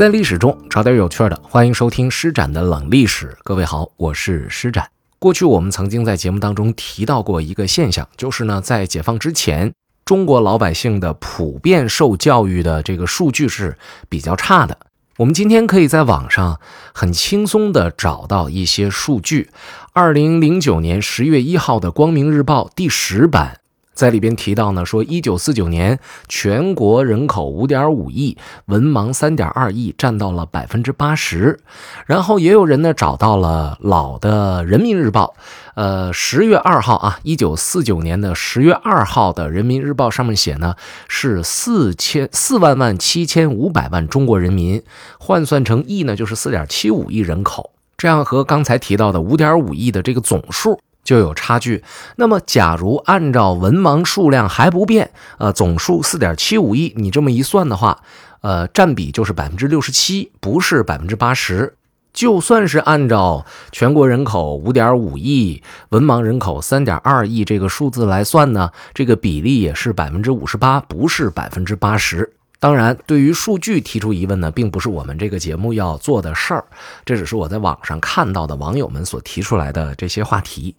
在历史中找点有趣的，欢迎收听施展的冷历史。各位好，我是施展。过去我们曾经在节目当中提到过一个现象，就是呢，在解放之前，中国老百姓的普遍受教育的这个数据是比较差的。我们今天可以在网上很轻松地找到一些数据。二零零九年十月一号的《光明日报》第十版。在里边提到呢，说一九四九年全国人口五点五亿，文盲三点二亿，占到了百分之八十。然后也有人呢找到了老的人民日报，呃，十月二号啊，一九四九年的十月二号的人民日报上面写呢是四千四万万七千五百万中国人民，换算成亿呢就是四点七五亿人口，这样和刚才提到的五点五亿的这个总数。就有差距。那么，假如按照文盲数量还不变，呃，总数四点七五亿，你这么一算的话，呃，占比就是百分之六十七，不是百分之八十。就算是按照全国人口五点五亿，文盲人口三点二亿这个数字来算呢，这个比例也是百分之五十八，不是百分之八十。当然，对于数据提出疑问呢，并不是我们这个节目要做的事儿，这只是我在网上看到的网友们所提出来的这些话题。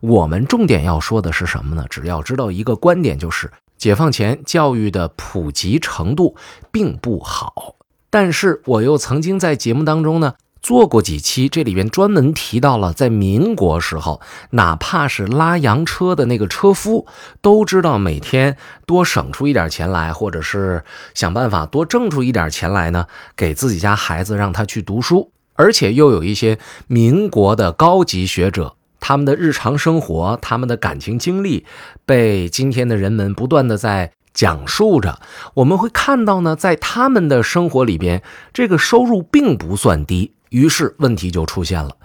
我们重点要说的是什么呢？只要知道一个观点，就是解放前教育的普及程度并不好。但是我又曾经在节目当中呢。做过几期，这里边专门提到了，在民国时候，哪怕是拉洋车的那个车夫，都知道每天多省出一点钱来，或者是想办法多挣出一点钱来呢，给自己家孩子让他去读书。而且又有一些民国的高级学者，他们的日常生活、他们的感情经历，被今天的人们不断的在讲述着。我们会看到呢，在他们的生活里边，这个收入并不算低。于是问题就出现了，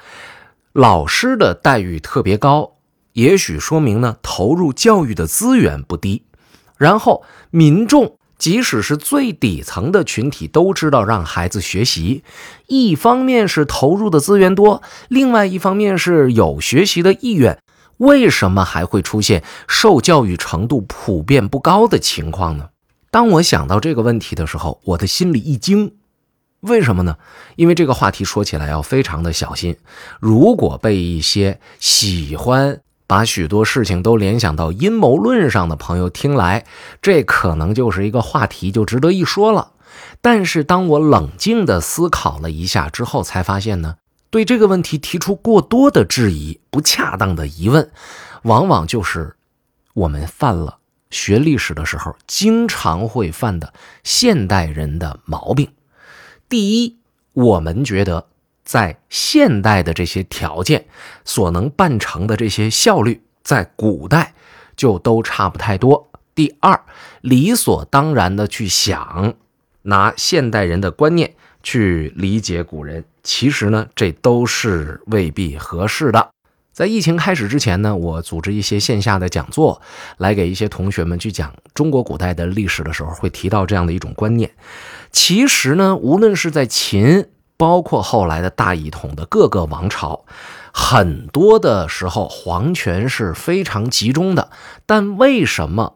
老师的待遇特别高，也许说明呢投入教育的资源不低。然后民众即使是最底层的群体都知道让孩子学习，一方面是投入的资源多，另外一方面是有学习的意愿。为什么还会出现受教育程度普遍不高的情况呢？当我想到这个问题的时候，我的心里一惊。为什么呢？因为这个话题说起来要非常的小心，如果被一些喜欢把许多事情都联想到阴谋论上的朋友听来，这可能就是一个话题，就值得一说了。但是当我冷静地思考了一下之后，才发现呢，对这个问题提出过多的质疑、不恰当的疑问，往往就是我们犯了学历史的时候经常会犯的现代人的毛病。第一，我们觉得在现代的这些条件所能办成的这些效率，在古代就都差不太多。第二，理所当然的去想拿现代人的观念去理解古人，其实呢，这都是未必合适的。在疫情开始之前呢，我组织一些线下的讲座，来给一些同学们去讲中国古代的历史的时候，会提到这样的一种观念。其实呢，无论是在秦，包括后来的大一统的各个王朝，很多的时候皇权是非常集中的，但为什么？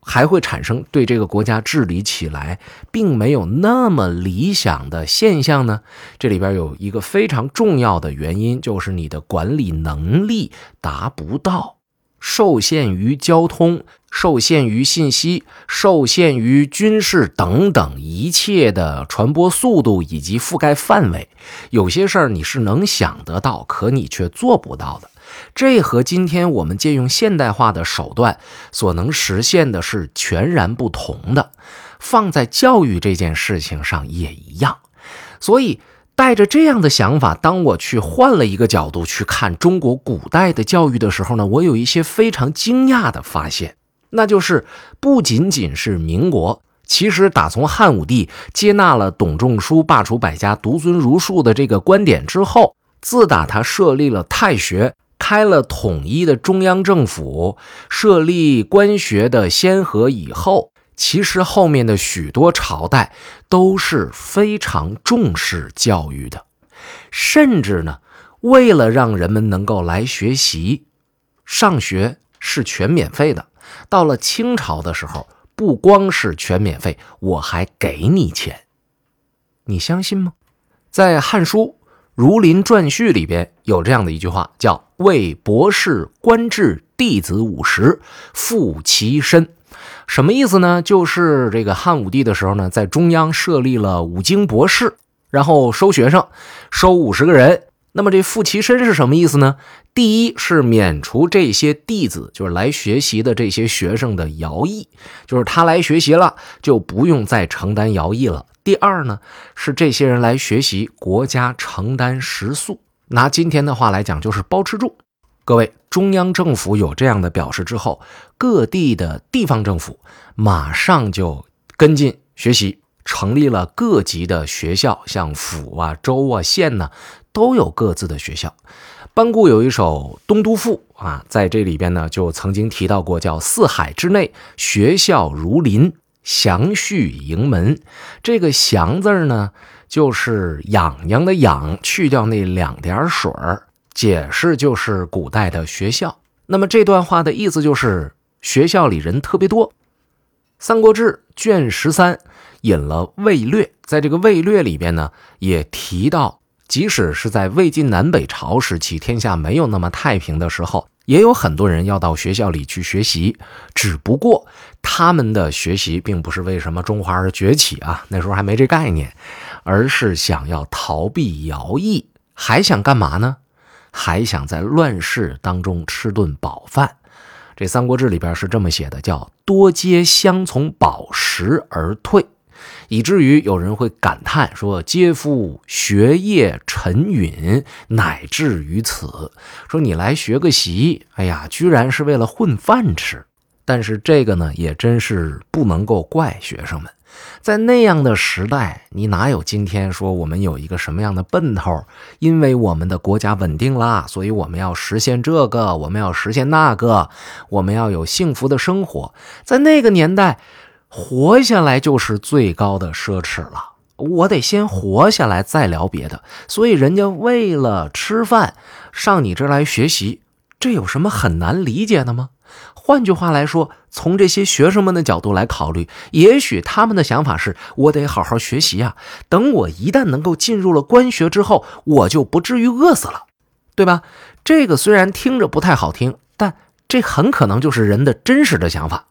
还会产生对这个国家治理起来并没有那么理想的现象呢？这里边有一个非常重要的原因，就是你的管理能力达不到，受限于交通，受限于信息，受限于军事等等一切的传播速度以及覆盖范围，有些事儿你是能想得到，可你却做不到的。这和今天我们借用现代化的手段所能实现的是全然不同的。放在教育这件事情上也一样。所以，带着这样的想法，当我去换了一个角度去看中国古代的教育的时候呢，我有一些非常惊讶的发现，那就是不仅仅是民国，其实打从汉武帝接纳了董仲舒罢黜百家、独尊儒术的这个观点之后，自打他设立了太学。开了统一的中央政府，设立官学的先河以后，其实后面的许多朝代都是非常重视教育的，甚至呢，为了让人们能够来学习，上学是全免费的。到了清朝的时候，不光是全免费，我还给你钱。你相信吗？在《汉书·儒林传序》里边有这样的一句话，叫“为博士官至弟子五十，复其身”。什么意思呢？就是这个汉武帝的时候呢，在中央设立了五经博士，然后收学生，收五十个人。那么这复其身是什么意思呢？第一是免除这些弟子，就是来学习的这些学生的徭役，就是他来学习了就不用再承担徭役了。第二呢，是这些人来学习，国家承担食宿，拿今天的话来讲就是包吃住。各位，中央政府有这样的表示之后，各地的地方政府马上就跟进学习，成立了各级的学校，像府啊、州啊、县呢，都有各自的学校。班固有一首《东都赋》啊，在这里边呢，就曾经提到过，叫“四海之内，学校如林，祥序营门”。这个“祥”字呢，就是痒痒的“痒”，去掉那两点水儿。解释就是古代的学校。那么这段话的意思就是学校里人特别多。《三国志》卷十三引了《魏略》，在这个《魏略》里边呢，也提到，即使是在魏晋南北朝时期，天下没有那么太平的时候，也有很多人要到学校里去学习。只不过他们的学习并不是为什么中华而崛起啊，那时候还没这概念，而是想要逃避徭役，还想干嘛呢？还想在乱世当中吃顿饱饭，这《三国志》里边是这么写的，叫“多皆相从饱食而退”，以至于有人会感叹说：“皆夫学业沉允，乃至于此。”说你来学个习，哎呀，居然是为了混饭吃。但是这个呢，也真是不能够怪学生们。在那样的时代，你哪有今天说我们有一个什么样的奔头？因为我们的国家稳定啦，所以我们要实现这个，我们要实现那个，我们要有幸福的生活。在那个年代，活下来就是最高的奢侈了。我得先活下来，再聊别的。所以人家为了吃饭上你这来学习，这有什么很难理解的吗？换句话来说，从这些学生们的角度来考虑，也许他们的想法是：我得好好学习呀。等我一旦能够进入了官学之后，我就不至于饿死了，对吧？这个虽然听着不太好听，但这很可能就是人的真实的想法。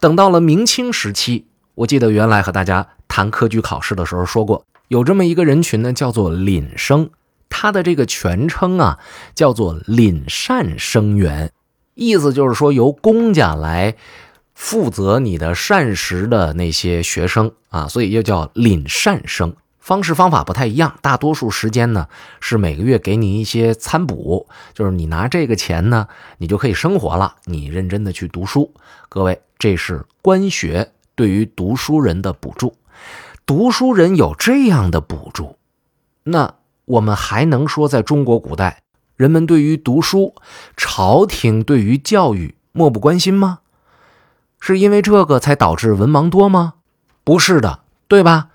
等到了明清时期，我记得原来和大家谈科举考试的时候说过，有这么一个人群呢，叫做廪生，他的这个全称啊，叫做廪善生员。意思就是说，由公家来负责你的膳食的那些学生啊，所以又叫廪善生。方式方法不太一样，大多数时间呢是每个月给你一些餐补，就是你拿这个钱呢，你就可以生活了。你认真的去读书，各位，这是官学对于读书人的补助。读书人有这样的补助，那我们还能说在中国古代？人们对于读书，朝廷对于教育漠不关心吗？是因为这个才导致文盲多吗？不是的，对吧？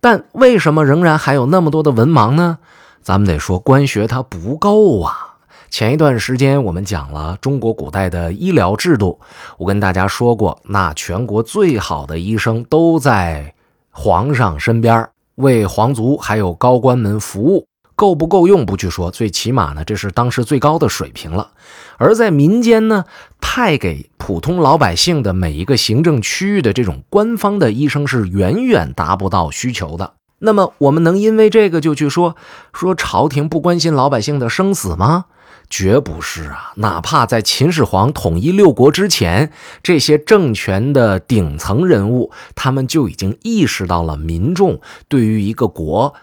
但为什么仍然还有那么多的文盲呢？咱们得说官学它不够啊。前一段时间我们讲了中国古代的医疗制度，我跟大家说过，那全国最好的医生都在皇上身边，为皇族还有高官们服务。够不够用不去说，最起码呢，这是当时最高的水平了。而在民间呢，派给普通老百姓的每一个行政区域的这种官方的医生是远远达不到需求的。那么，我们能因为这个就去说说朝廷不关心老百姓的生死吗？绝不是啊！哪怕在秦始皇统一六国之前，这些政权的顶层人物，他们就已经意识到了民众对于一个国。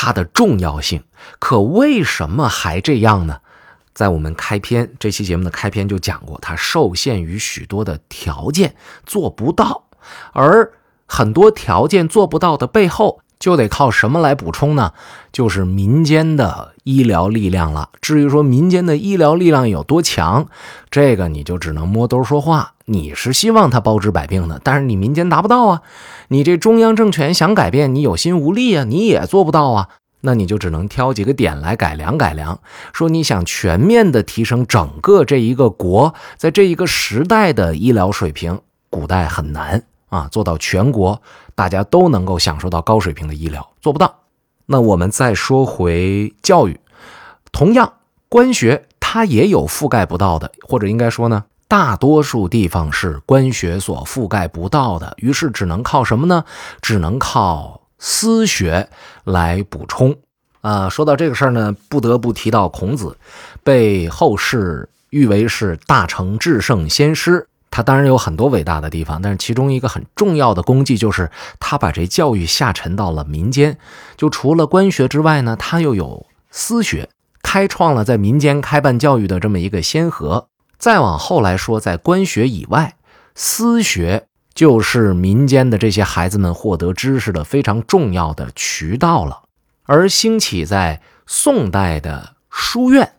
它的重要性，可为什么还这样呢？在我们开篇这期节目的开篇就讲过，它受限于许多的条件做不到，而很多条件做不到的背后。就得靠什么来补充呢？就是民间的医疗力量了。至于说民间的医疗力量有多强，这个你就只能摸兜说话。你是希望他包治百病的，但是你民间达不到啊。你这中央政权想改变，你有心无力啊，你也做不到啊。那你就只能挑几个点来改良改良。说你想全面的提升整个这一个国在这一个时代的医疗水平，古代很难。啊，做到全国大家都能够享受到高水平的医疗，做不到。那我们再说回教育，同样，官学它也有覆盖不到的，或者应该说呢，大多数地方是官学所覆盖不到的，于是只能靠什么呢？只能靠私学来补充。啊，说到这个事儿呢，不得不提到孔子，被后世誉为是大成至圣先师。他当然有很多伟大的地方，但是其中一个很重要的功绩就是他把这教育下沉到了民间。就除了官学之外呢，他又有私学，开创了在民间开办教育的这么一个先河。再往后来说，在官学以外，私学就是民间的这些孩子们获得知识的非常重要的渠道了。而兴起在宋代的书院，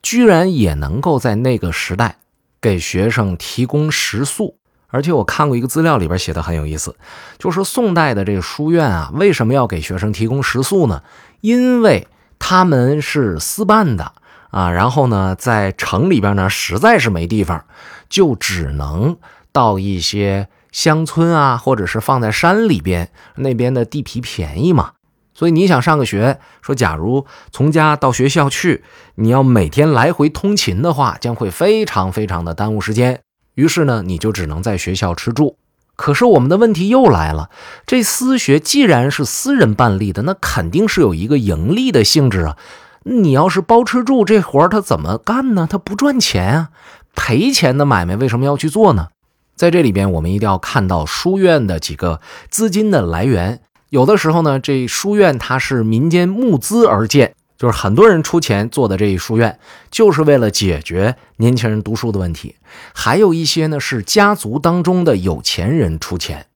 居然也能够在那个时代给学生提供食宿。而且我看过一个资料，里边写的很有意思，就是宋代的这个书院啊，为什么要给学生提供食宿呢？因为他们是私办的啊，然后呢，在城里边呢，实在是没地方，就只能到一些乡村啊，或者是放在山里边，那边的地皮便宜嘛。所以你想上个学，说假如从家到学校去，你要每天来回通勤的话，将会非常非常的耽误时间。于是呢，你就只能在学校吃住。可是我们的问题又来了，这私学既然是私人办理的，那肯定是有一个盈利的性质啊。你要是包吃住这活儿，他怎么干呢？他不赚钱啊，赔钱的买卖为什么要去做呢？在这里边，我们一定要看到书院的几个资金的来源。有的时候呢，这书院它是民间募资而建，就是很多人出钱做的这一书院，就是为了解决年轻人读书的问题。还有一些呢是家族当中的有钱人出钱。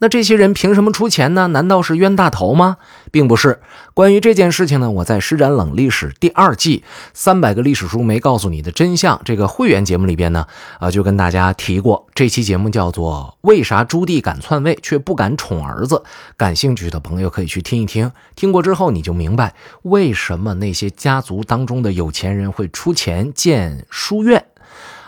那这些人凭什么出钱呢？难道是冤大头吗？并不是。关于这件事情呢，我在《施展冷历史》第二季三百个历史书没告诉你的真相这个会员节目里边呢，啊，就跟大家提过。这期节目叫做《为啥朱棣敢篡位却不敢宠儿子》。感兴趣的朋友可以去听一听。听过之后你就明白为什么那些家族当中的有钱人会出钱建书院。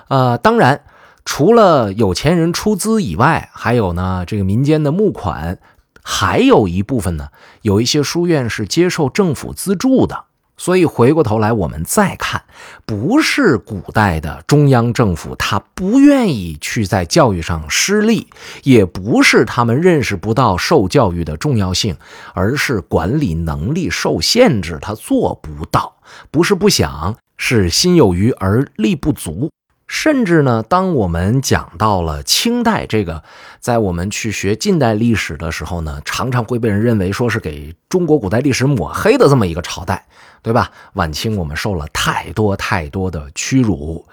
呃，当然。除了有钱人出资以外，还有呢，这个民间的募款，还有一部分呢，有一些书院是接受政府资助的。所以回过头来，我们再看，不是古代的中央政府他不愿意去在教育上施力，也不是他们认识不到受教育的重要性，而是管理能力受限制，他做不到。不是不想，是心有余而力不足。甚至呢，当我们讲到了清代这个，在我们去学近代历史的时候呢，常常会被人认为说是给中国古代历史抹黑的这么一个朝代，对吧？晚清我们受了太多太多的屈辱，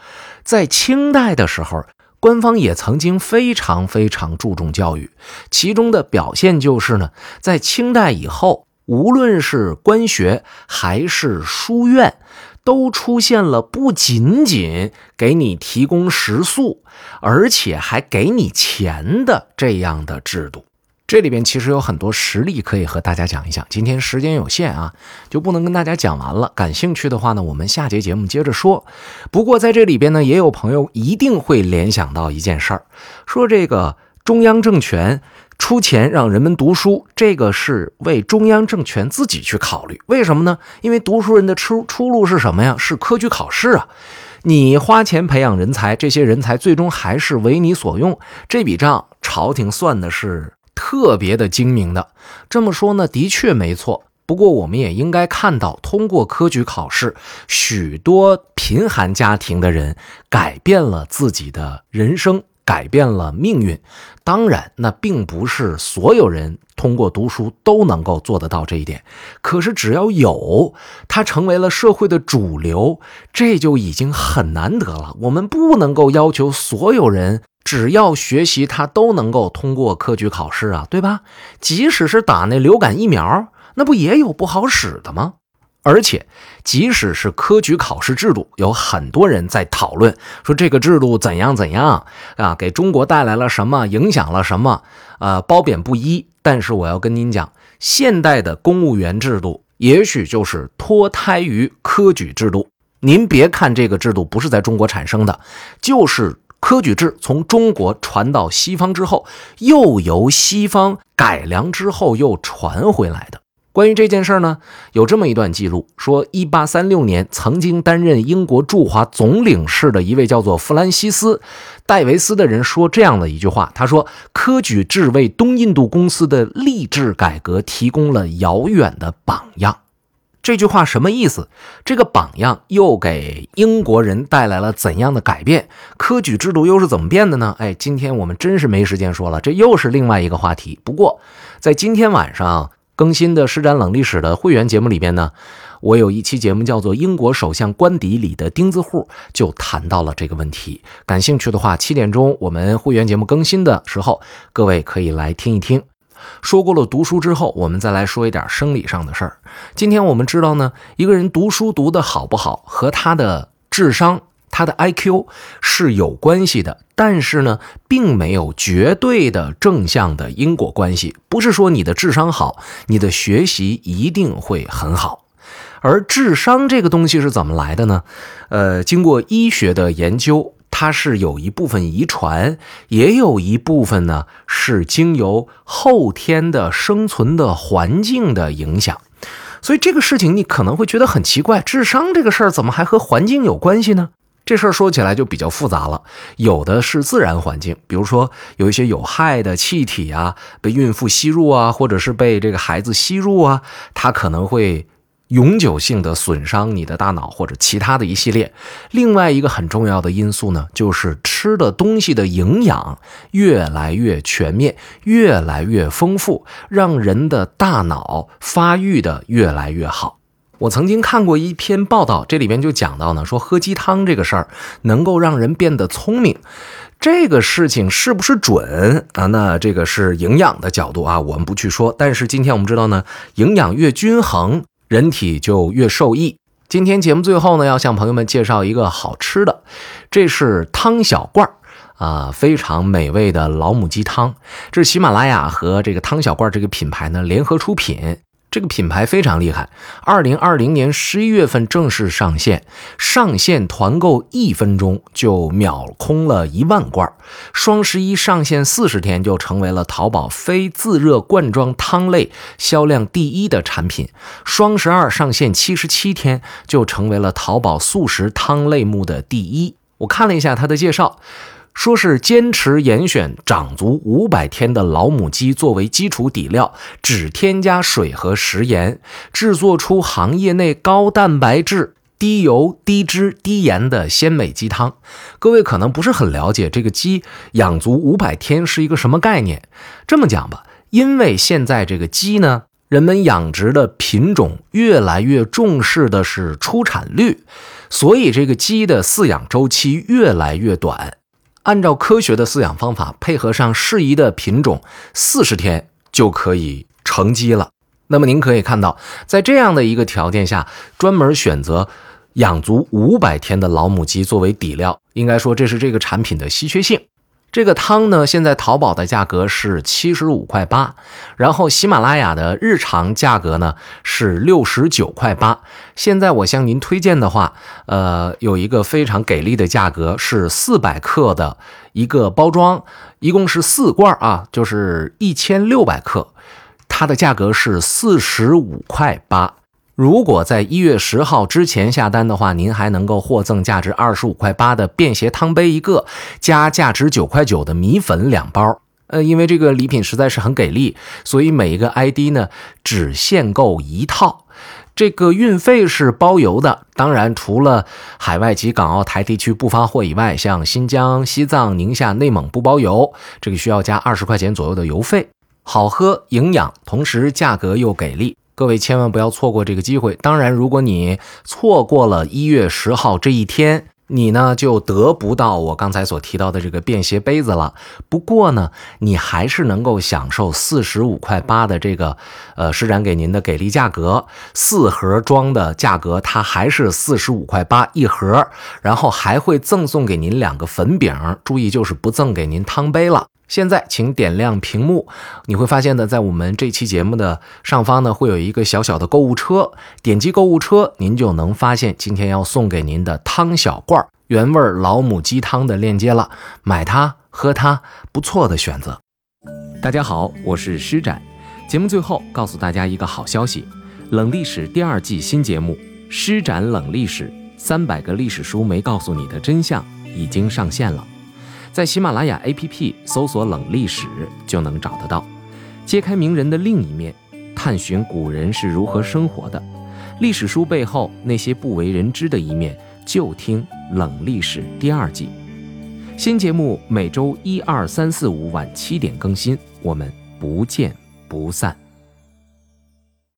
在清代的时候，官方也曾经非常非常注重教育，其中的表现就是呢，在清代以后，无论是官学还是书院。都出现了，不仅仅给你提供食宿，而且还给你钱的这样的制度。这里边其实有很多实例可以和大家讲一讲。今天时间有限啊，就不能跟大家讲完了。感兴趣的话呢，我们下节节目接着说。不过在这里边呢，也有朋友一定会联想到一件事儿，说这个中央政权。出钱让人们读书，这个是为中央政权自己去考虑。为什么呢？因为读书人的出出路是什么呀？是科举考试啊！你花钱培养人才，这些人才最终还是为你所用。这笔账朝廷算的是特别的精明的。这么说呢，的确没错。不过我们也应该看到，通过科举考试，许多贫寒家庭的人改变了自己的人生。改变了命运，当然，那并不是所有人通过读书都能够做得到这一点。可是，只要有它成为了社会的主流，这就已经很难得了。我们不能够要求所有人只要学习，他都能够通过科举考试啊，对吧？即使是打那流感疫苗，那不也有不好使的吗？而且，即使是科举考试制度，有很多人在讨论说这个制度怎样怎样啊，给中国带来了什么，影响了什么，呃，褒贬不一。但是我要跟您讲，现代的公务员制度也许就是脱胎于科举制度。您别看这个制度不是在中国产生的，就是科举制从中国传到西方之后，又由西方改良之后又传回来的。关于这件事儿呢，有这么一段记录，说1836年，曾经担任英国驻华总领事的一位叫做弗兰西斯·戴维斯的人说这样的一句话：“他说，科举制为东印度公司的吏治改革提供了遥远的榜样。”这句话什么意思？这个榜样又给英国人带来了怎样的改变？科举制度又是怎么变的呢？哎，今天我们真是没时间说了，这又是另外一个话题。不过，在今天晚上。更新的施展冷历史的会员节目里边呢，我有一期节目叫做《英国首相官邸里的钉子户》，就谈到了这个问题。感兴趣的话，七点钟我们会员节目更新的时候，各位可以来听一听。说过了读书之后，我们再来说一点生理上的事儿。今天我们知道呢，一个人读书读得好不好，和他的智商。它的 IQ 是有关系的，但是呢，并没有绝对的正向的因果关系。不是说你的智商好，你的学习一定会很好。而智商这个东西是怎么来的呢？呃，经过医学的研究，它是有一部分遗传，也有一部分呢是经由后天的生存的环境的影响。所以这个事情你可能会觉得很奇怪，智商这个事儿怎么还和环境有关系呢？这事儿说起来就比较复杂了，有的是自然环境，比如说有一些有害的气体啊，被孕妇吸入啊，或者是被这个孩子吸入啊，它可能会永久性的损伤你的大脑或者其他的一系列。另外一个很重要的因素呢，就是吃的东西的营养越来越全面，越来越丰富，让人的大脑发育的越来越好。我曾经看过一篇报道，这里边就讲到呢，说喝鸡汤这个事儿能够让人变得聪明，这个事情是不是准啊？那这个是营养的角度啊，我们不去说。但是今天我们知道呢，营养越均衡，人体就越受益。今天节目最后呢，要向朋友们介绍一个好吃的，这是汤小罐儿啊，非常美味的老母鸡汤。这是喜马拉雅和这个汤小罐这个品牌呢联合出品。这个品牌非常厉害，二零二零年十一月份正式上线，上线团购一分钟就秒空了一万罐。双十一上线四十天就成为了淘宝非自热罐装汤类销量第一的产品。双十二上线七十七天就成为了淘宝速食汤类目的第一。我看了一下它的介绍。说是坚持严选长足五百天的老母鸡作为基础底料，只添加水和食盐，制作出行业内高蛋白质、低油、低脂、低盐的鲜美鸡汤。各位可能不是很了解这个鸡养足五百天是一个什么概念。这么讲吧，因为现在这个鸡呢，人们养殖的品种越来越重视的是出产率，所以这个鸡的饲养周期越来越短。按照科学的饲养方法，配合上适宜的品种，四十天就可以成鸡了。那么您可以看到，在这样的一个条件下，专门选择养足五百天的老母鸡作为底料，应该说这是这个产品的稀缺性。这个汤呢，现在淘宝的价格是七十五块八，然后喜马拉雅的日常价格呢是六十九块八。现在我向您推荐的话，呃，有一个非常给力的价格，是四百克的一个包装，一共是四罐啊，就是一千六百克，它的价格是四十五块八。如果在一月十号之前下单的话，您还能够获赠价值二十五块八的便携汤杯一个，加价值九块九的米粉两包。呃，因为这个礼品实在是很给力，所以每一个 ID 呢只限购一套。这个运费是包邮的，当然除了海外及港澳台地区不发货以外，像新疆、西藏、宁夏、内蒙不包邮，这个需要加二十块钱左右的邮费。好喝、营养，同时价格又给力。各位千万不要错过这个机会。当然，如果你错过了一月十号这一天，你呢就得不到我刚才所提到的这个便携杯子了。不过呢，你还是能够享受四十五块八的这个呃施展给您的给力价格，四盒装的价格它还是四十五块八一盒，然后还会赠送给您两个粉饼，注意就是不赠给您汤杯了。现在，请点亮屏幕，你会发现呢，在我们这期节目的上方呢，会有一个小小的购物车，点击购物车，您就能发现今天要送给您的汤小罐原味老母鸡汤的链接了。买它，喝它，不错的选择。大家好，我是施展。节目最后告诉大家一个好消息：冷历史第二季新节目《施展冷历史：三百个历史书没告诉你的真相》已经上线了，在喜马拉雅 APP 搜索“冷历史”就能找得到。揭开名人的另一面，探寻古人是如何生活的，历史书背后那些不为人知的一面，就听《冷历史》第二季。新节目每周一、二、三、四、五晚七点更新，我们不见不散。